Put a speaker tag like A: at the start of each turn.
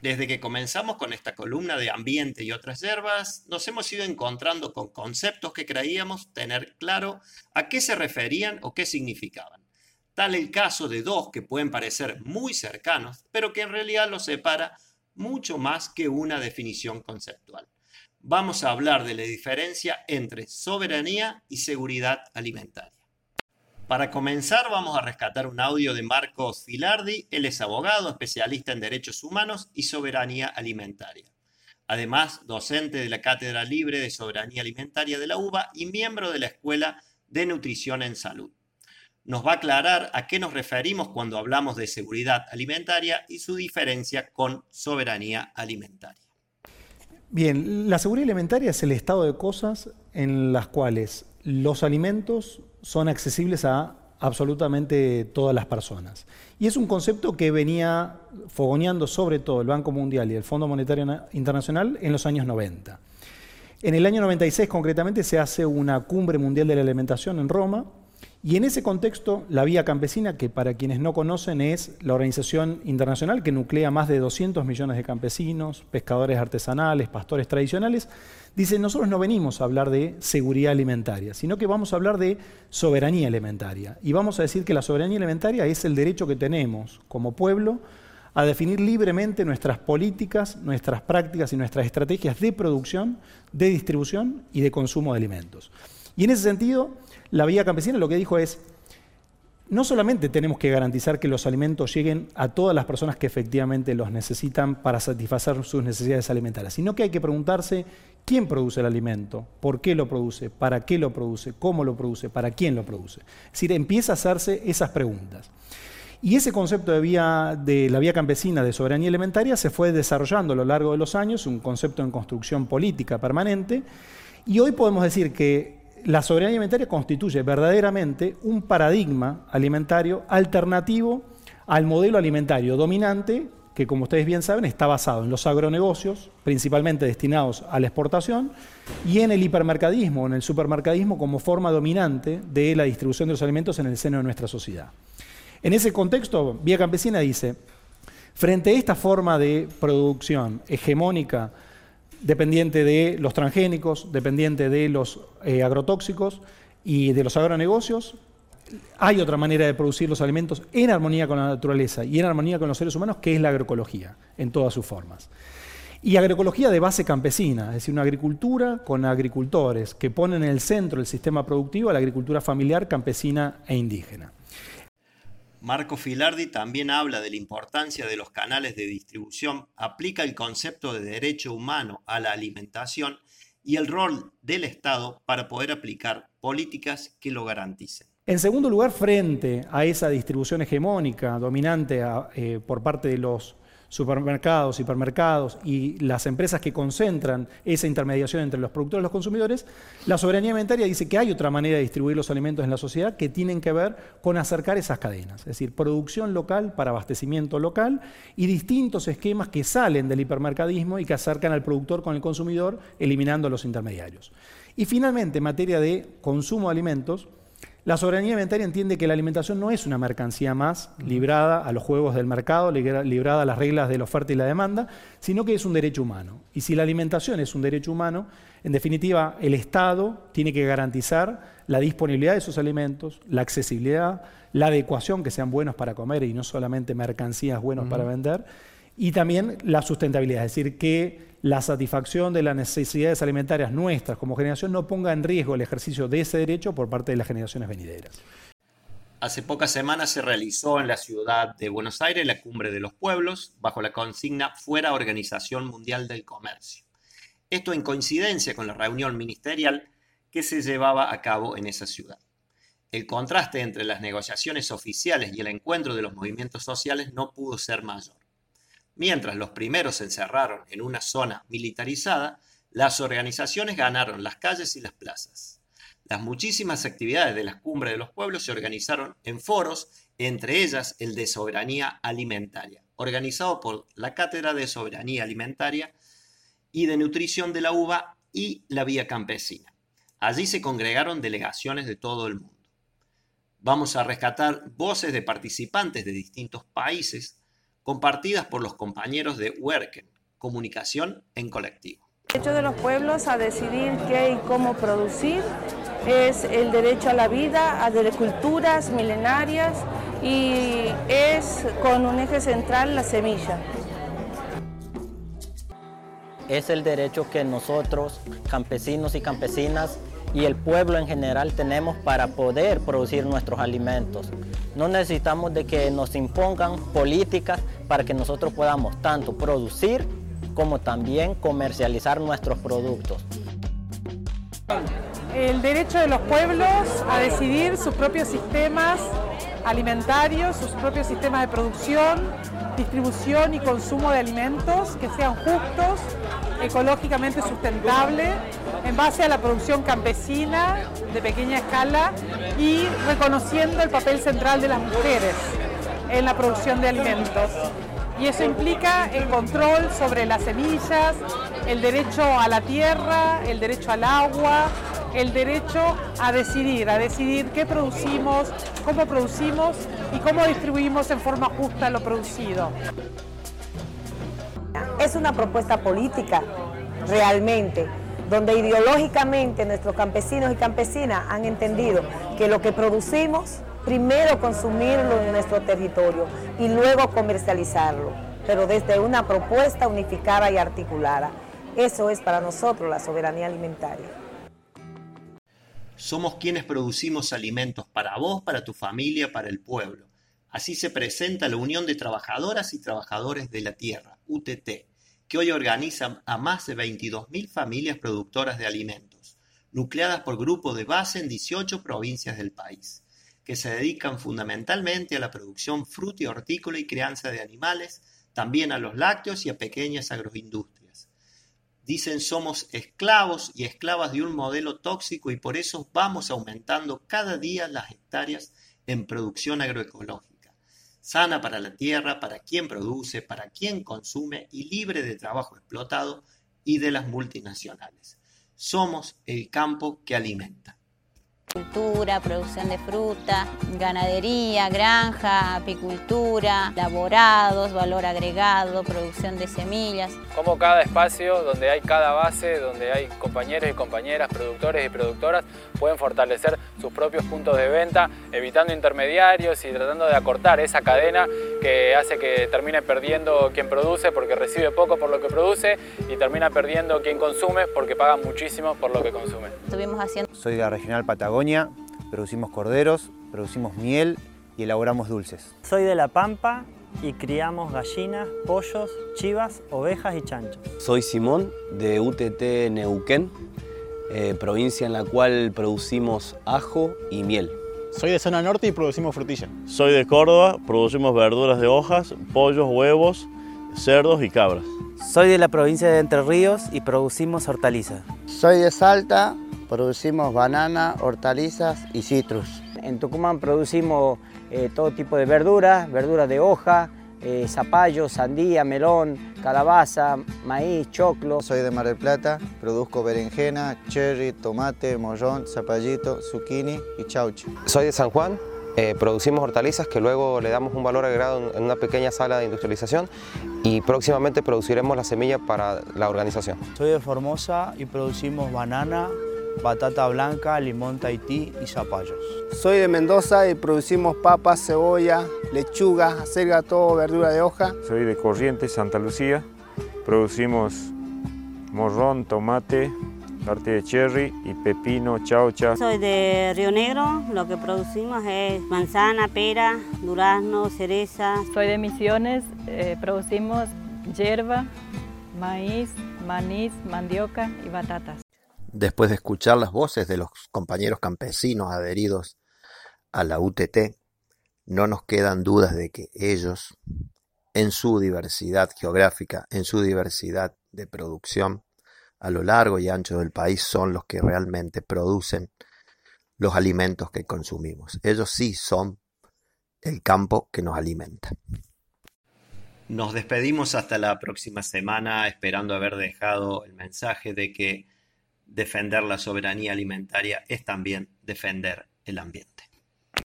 A: Desde que comenzamos con esta columna de ambiente y otras hierbas, nos hemos ido encontrando con conceptos que creíamos tener claro a qué se referían o qué significaban. Tal el caso de dos que pueden parecer muy cercanos, pero que en realidad los separa mucho más que una definición conceptual. Vamos a hablar de la diferencia entre soberanía y seguridad alimentaria. Para comenzar, vamos a rescatar un audio de Marcos Filardi. Él es abogado, especialista en derechos humanos y soberanía alimentaria. Además, docente de la Cátedra Libre de Soberanía Alimentaria de la UBA y miembro de la Escuela de Nutrición en Salud. Nos va a aclarar a qué nos referimos cuando hablamos de seguridad alimentaria y su diferencia con soberanía alimentaria.
B: Bien, la seguridad alimentaria es el estado de cosas en las cuales los alimentos son accesibles a absolutamente todas las personas. Y es un concepto que venía fogoneando sobre todo el Banco Mundial y el Fondo Monetario Internacional en los años 90. En el año 96 concretamente se hace una cumbre mundial de la alimentación en Roma y en ese contexto la Vía Campesina, que para quienes no conocen es la organización internacional que nuclea más de 200 millones de campesinos, pescadores artesanales, pastores tradicionales, Dice, nosotros no venimos a hablar de seguridad alimentaria, sino que vamos a hablar de soberanía alimentaria. Y vamos a decir que la soberanía alimentaria es el derecho que tenemos como pueblo a definir libremente nuestras políticas, nuestras prácticas y nuestras estrategias de producción, de distribución y de consumo de alimentos. Y en ese sentido, la Vía Campesina lo que dijo es, no solamente tenemos que garantizar que los alimentos lleguen a todas las personas que efectivamente los necesitan para satisfacer sus necesidades alimentarias, sino que hay que preguntarse quién produce el alimento, por qué lo produce, para qué lo produce, cómo lo produce, para quién lo produce. Es decir, empieza a hacerse esas preguntas. Y ese concepto de, vía, de la vía campesina de soberanía alimentaria se fue desarrollando a lo largo de los años, un concepto en construcción política permanente, y hoy podemos decir que la soberanía alimentaria constituye verdaderamente un paradigma alimentario alternativo al modelo alimentario dominante que como ustedes bien saben está basado en los agronegocios, principalmente destinados a la exportación, y en el hipermercadismo, en el supermercadismo como forma dominante de la distribución de los alimentos en el seno de nuestra sociedad. En ese contexto, Vía Campesina dice, frente a esta forma de producción hegemónica, dependiente de los transgénicos, dependiente de los eh, agrotóxicos y de los agronegocios, hay otra manera de producir los alimentos en armonía con la naturaleza y en armonía con los seres humanos, que es la agroecología, en todas sus formas. Y agroecología de base campesina, es decir, una agricultura con agricultores que ponen en el centro del sistema productivo a la agricultura familiar, campesina e indígena.
A: Marco Filardi también habla de la importancia de los canales de distribución, aplica el concepto de derecho humano a la alimentación y el rol del Estado para poder aplicar políticas que lo garanticen.
B: En segundo lugar, frente a esa distribución hegemónica dominante eh, por parte de los supermercados, hipermercados y las empresas que concentran esa intermediación entre los productores y los consumidores, la soberanía alimentaria dice que hay otra manera de distribuir los alimentos en la sociedad que tienen que ver con acercar esas cadenas, es decir, producción local para abastecimiento local y distintos esquemas que salen del hipermercadismo y que acercan al productor con el consumidor, eliminando los intermediarios. Y finalmente, en materia de consumo de alimentos, la soberanía alimentaria entiende que la alimentación no es una mercancía más librada a los juegos del mercado, librada a las reglas de la oferta y la demanda, sino que es un derecho humano. Y si la alimentación es un derecho humano, en definitiva, el Estado tiene que garantizar la disponibilidad de esos alimentos, la accesibilidad, la adecuación, que sean buenos para comer y no solamente mercancías buenos para vender, y también la sustentabilidad, es decir, que la satisfacción de las necesidades alimentarias nuestras como generación no ponga en riesgo el ejercicio de ese derecho por parte de las generaciones venideras.
A: Hace pocas semanas se realizó en la ciudad de Buenos Aires la Cumbre de los Pueblos bajo la consigna Fuera Organización Mundial del Comercio. Esto en coincidencia con la reunión ministerial que se llevaba a cabo en esa ciudad. El contraste entre las negociaciones oficiales y el encuentro de los movimientos sociales no pudo ser mayor. Mientras los primeros se encerraron en una zona militarizada, las organizaciones ganaron las calles y las plazas. Las muchísimas actividades de las cumbres de los pueblos se organizaron en foros, entre ellas el de soberanía alimentaria, organizado por la Cátedra de Soberanía Alimentaria y de Nutrición de la UBA y la Vía Campesina. Allí se congregaron delegaciones de todo el mundo. Vamos a rescatar voces de participantes de distintos países compartidas por los compañeros de Werken, Comunicación en Colectivo.
C: El derecho de los pueblos a decidir qué y cómo producir es el derecho a la vida, a de culturas milenarias y es con un eje central la semilla.
D: Es el derecho que nosotros, campesinos y campesinas, y el pueblo en general tenemos para poder producir nuestros alimentos. No necesitamos de que nos impongan políticas para que nosotros podamos tanto producir como también comercializar nuestros productos.
C: El derecho de los pueblos a decidir sus propios sistemas alimentarios, sus propios sistemas de producción, distribución y consumo de alimentos que sean justos, ecológicamente sustentables, en base a la producción campesina de pequeña escala y reconociendo el papel central de las mujeres en la producción de alimentos. Y eso implica el control sobre las semillas, el derecho a la tierra, el derecho al agua, el derecho a decidir, a decidir qué producimos, cómo producimos y cómo distribuimos en forma justa lo producido.
E: Es una propuesta política, realmente, donde ideológicamente nuestros campesinos y campesinas han entendido que lo que producimos, primero consumirlo en nuestro territorio y luego comercializarlo, pero desde una propuesta unificada y articulada. Eso es para nosotros la soberanía alimentaria.
A: Somos quienes producimos alimentos para vos, para tu familia, para el pueblo. Así se presenta la Unión de Trabajadoras y Trabajadores de la Tierra, UTT, que hoy organiza a más de 22.000 familias productoras de alimentos, nucleadas por grupos de base en 18 provincias del país, que se dedican fundamentalmente a la producción fruta y hortícola y crianza de animales, también a los lácteos y a pequeñas agroindustrias. Dicen somos esclavos y esclavas de un modelo tóxico y por eso vamos aumentando cada día las hectáreas en producción agroecológica, sana para la tierra, para quien produce, para quien consume y libre de trabajo explotado y de las multinacionales. Somos el campo que alimenta.
F: Cultura, producción de fruta, ganadería, granja, apicultura, laborados, valor agregado, producción de semillas.
G: Como cada espacio donde hay cada base, donde hay compañeros y compañeras, productores y productoras, pueden fortalecer sus propios puntos de venta, evitando intermediarios y tratando de acortar esa cadena que hace que termine perdiendo quien produce porque recibe poco por lo que produce y termina perdiendo quien consume porque paga muchísimo por lo que consume.
F: Estuvimos haciendo...
H: Soy de la Regional Patagonia producimos corderos, producimos miel y elaboramos dulces.
I: Soy de La Pampa y criamos gallinas, pollos, chivas, ovejas y chanchos.
J: Soy Simón de UTT Neuquén, eh, provincia en la cual producimos ajo y miel.
K: Soy de zona norte y producimos frutilla.
L: Soy de Córdoba, producimos verduras de hojas, pollos, huevos, cerdos y cabras.
M: Soy de la provincia de Entre Ríos y producimos hortalizas.
N: Soy de Salta, producimos banana, hortalizas y citrus.
O: En Tucumán producimos eh, todo tipo de verduras, verduras de hoja, eh, zapallo, sandía, melón, calabaza, maíz, choclo.
P: Soy de Mar del Plata, produzco berenjena, cherry, tomate, morrón, zapallito, zucchini y chauche.
Q: Soy de San Juan, eh, producimos hortalizas que luego le damos un valor agregado en una pequeña sala de industrialización y próximamente produciremos la semilla para la organización.
R: Soy de Formosa y producimos banana, batata blanca, limón tahití y zapallos.
S: Soy de Mendoza y producimos papas, cebolla, lechuga, acelga, todo verdura de hoja.
T: Soy de Corrientes, Santa Lucía. Producimos morrón, tomate, parte de cherry y pepino, chaucha.
U: Soy de Río Negro, lo que producimos es manzana, pera, durazno, cereza.
V: Soy de Misiones, eh, producimos hierba, maíz, manís, mandioca y batatas
A: después de escuchar las voces de los compañeros campesinos adheridos a la UTT, no nos quedan dudas de que ellos, en su diversidad geográfica, en su diversidad de producción, a lo largo y ancho del país, son los que realmente producen los alimentos que consumimos. Ellos sí son el campo que nos alimenta. Nos despedimos hasta la próxima semana, esperando haber dejado el mensaje de que defender la soberanía alimentaria es también defender el ambiente.